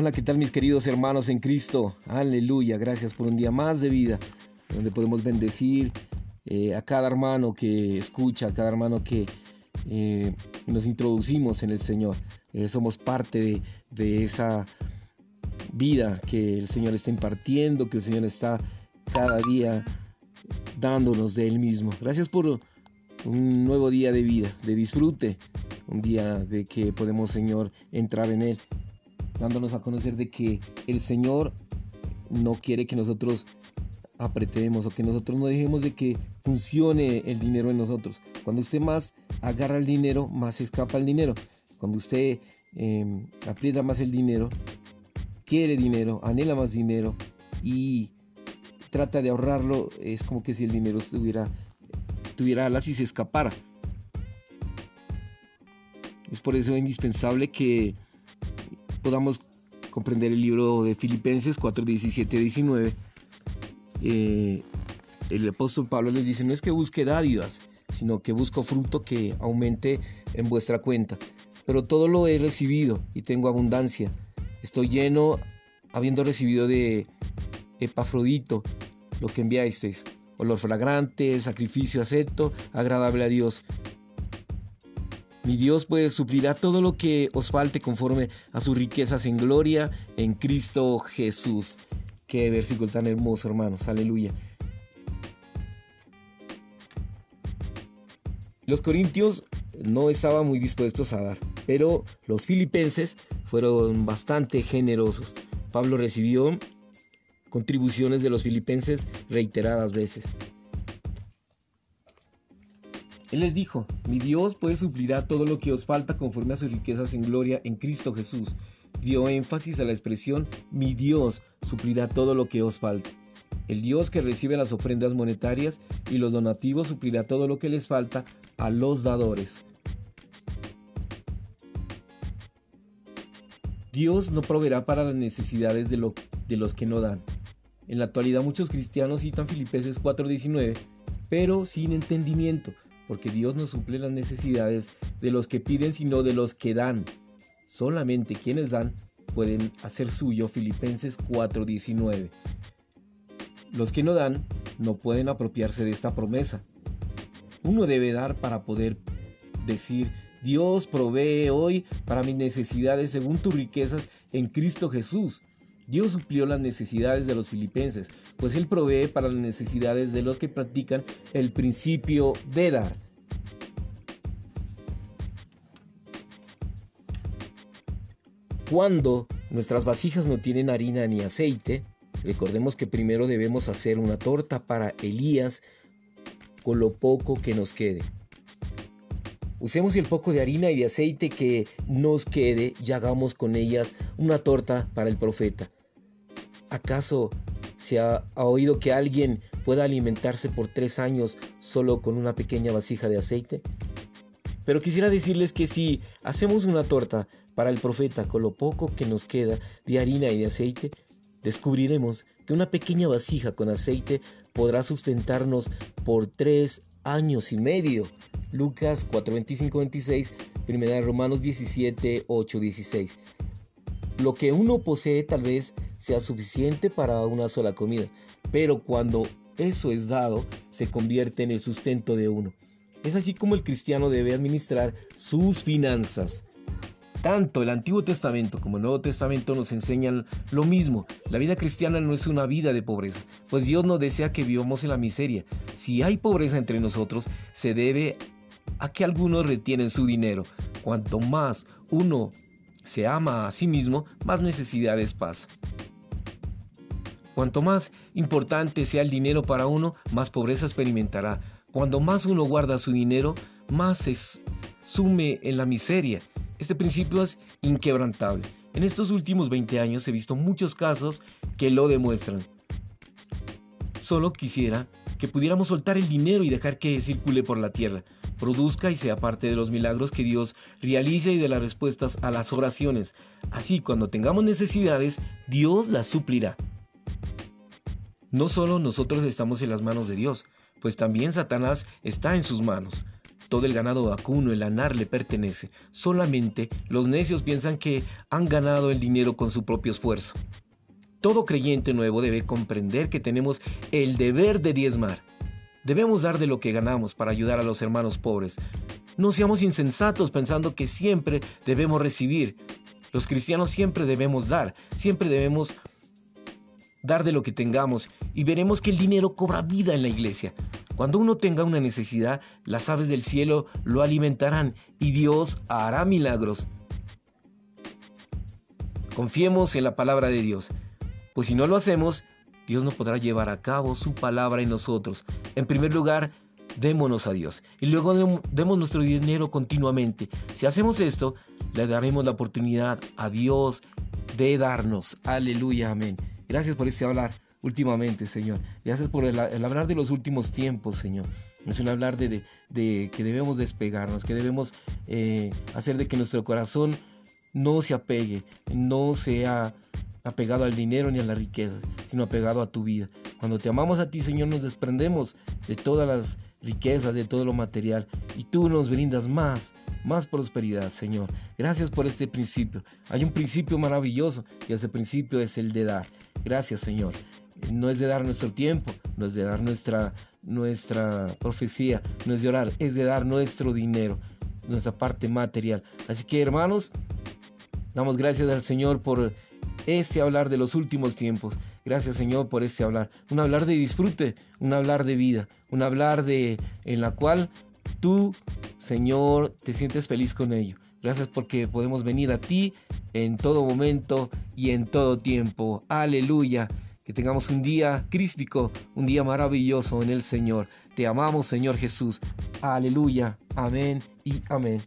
Hola, ¿qué tal mis queridos hermanos en Cristo? Aleluya, gracias por un día más de vida, donde podemos bendecir eh, a cada hermano que escucha, a cada hermano que eh, nos introducimos en el Señor. Eh, somos parte de, de esa vida que el Señor está impartiendo, que el Señor está cada día dándonos de Él mismo. Gracias por un nuevo día de vida, de disfrute, un día de que podemos, Señor, entrar en Él dándonos a conocer de que el Señor no quiere que nosotros apretemos o que nosotros no dejemos de que funcione el dinero en nosotros. Cuando usted más agarra el dinero, más escapa el dinero. Cuando usted em, aprieta más el dinero, quiere dinero, anhela más dinero y trata de ahorrarlo, es como que si el dinero estuviera, tuviera alas y se escapara. Es por eso indispensable que podamos comprender el libro de Filipenses 4, 17, 19, el apóstol Pablo les dice, no es que busque dádivas, sino que busco fruto que aumente en vuestra cuenta. Pero todo lo he recibido y tengo abundancia. Estoy lleno habiendo recibido de Epafrodito lo que enviasteis, olor fragrante, sacrificio acepto, agradable a Dios. Mi Dios pues suplirá todo lo que os falte conforme a sus riquezas en gloria en Cristo Jesús. Qué versículo tan hermoso, hermanos. Aleluya. Los corintios no estaban muy dispuestos a dar, pero los filipenses fueron bastante generosos. Pablo recibió contribuciones de los filipenses reiteradas veces. Él les dijo, mi Dios pues suplirá todo lo que os falta conforme a sus riquezas en gloria en Cristo Jesús. Dio énfasis a la expresión, mi Dios suplirá todo lo que os falta. El Dios que recibe las ofrendas monetarias y los donativos suplirá todo lo que les falta a los dadores. Dios no proveerá para las necesidades de, de los que no dan. En la actualidad muchos cristianos citan Filipenses 4:19, pero sin entendimiento porque Dios no suple las necesidades de los que piden, sino de los que dan. Solamente quienes dan pueden hacer suyo Filipenses 4:19. Los que no dan no pueden apropiarse de esta promesa. Uno debe dar para poder decir, Dios provee hoy para mis necesidades según tus riquezas en Cristo Jesús. Dios suplió las necesidades de los filipenses, pues Él provee para las necesidades de los que practican el principio de dar. Cuando nuestras vasijas no tienen harina ni aceite, recordemos que primero debemos hacer una torta para Elías con lo poco que nos quede. Usemos el poco de harina y de aceite que nos quede y hagamos con ellas una torta para el profeta. ¿Acaso se ha, oído que alguien pueda alimentarse por tres años solo con una pequeña vasija de aceite? Pero quisiera decirles que si hacemos una torta para el profeta con lo poco que nos queda de harina y de aceite, descubriremos que una pequeña vasija con aceite podrá sustentarnos por tres años y medio. Lucas 4:25, 26, primera de Romanos 17, 8, 16. Lo que uno posee tal vez sea suficiente para una sola comida, pero cuando eso es dado, se convierte en el sustento de uno. Es así como el cristiano debe administrar sus finanzas. Tanto el Antiguo Testamento como el Nuevo Testamento nos enseñan lo mismo. La vida cristiana no es una vida de pobreza, pues Dios no desea que vivamos en la miseria. Si hay pobreza entre nosotros, se debe a que algunos retienen su dinero. Cuanto más uno se ama a sí mismo, más necesidades pasa. Cuanto más importante sea el dinero para uno, más pobreza experimentará. Cuando más uno guarda su dinero, más se sume en la miseria. Este principio es inquebrantable. En estos últimos 20 años he visto muchos casos que lo demuestran. Solo quisiera que pudiéramos soltar el dinero y dejar que circule por la tierra produzca y sea parte de los milagros que Dios realiza y de las respuestas a las oraciones. Así, cuando tengamos necesidades, Dios las suplirá. No solo nosotros estamos en las manos de Dios, pues también Satanás está en sus manos. Todo el ganado vacuno, el anar le pertenece. Solamente los necios piensan que han ganado el dinero con su propio esfuerzo. Todo creyente nuevo debe comprender que tenemos el deber de diezmar. Debemos dar de lo que ganamos para ayudar a los hermanos pobres. No seamos insensatos pensando que siempre debemos recibir. Los cristianos siempre debemos dar, siempre debemos dar de lo que tengamos y veremos que el dinero cobra vida en la iglesia. Cuando uno tenga una necesidad, las aves del cielo lo alimentarán y Dios hará milagros. Confiemos en la palabra de Dios, pues si no lo hacemos, Dios no podrá llevar a cabo su palabra en nosotros. En primer lugar, démonos a Dios y luego demos nuestro dinero continuamente. Si hacemos esto, le daremos la oportunidad a Dios de darnos. Aleluya, amén. Gracias por este hablar últimamente, Señor. Gracias por el, hablar de los últimos tiempos, Señor. Es un hablar de, que debemos despegarnos, que debemos eh, hacer de que nuestro corazón no se apegue, no sea apegado al dinero ni a la riqueza, sino apegado a tu vida. Cuando te amamos a ti, Señor, nos desprendemos de todas las riquezas, de todo lo material, y tú nos brindas más, más prosperidad, Señor. Gracias por este principio. Hay un principio maravilloso y ese principio es el de dar. Gracias, Señor. No es de dar nuestro tiempo, no es de dar nuestra, nuestra profecía, no es de orar, es de dar nuestro dinero, nuestra parte material. Así que, hermanos, damos gracias al Señor por este hablar de los últimos tiempos. Gracias Señor por este hablar. Un hablar de disfrute, un hablar de vida, un hablar de en la cual tú, Señor, te sientes feliz con ello. Gracias porque podemos venir a ti en todo momento y en todo tiempo. Aleluya. Que tengamos un día crístico, un día maravilloso en el Señor. Te amamos, Señor Jesús. Aleluya. Amén y amén.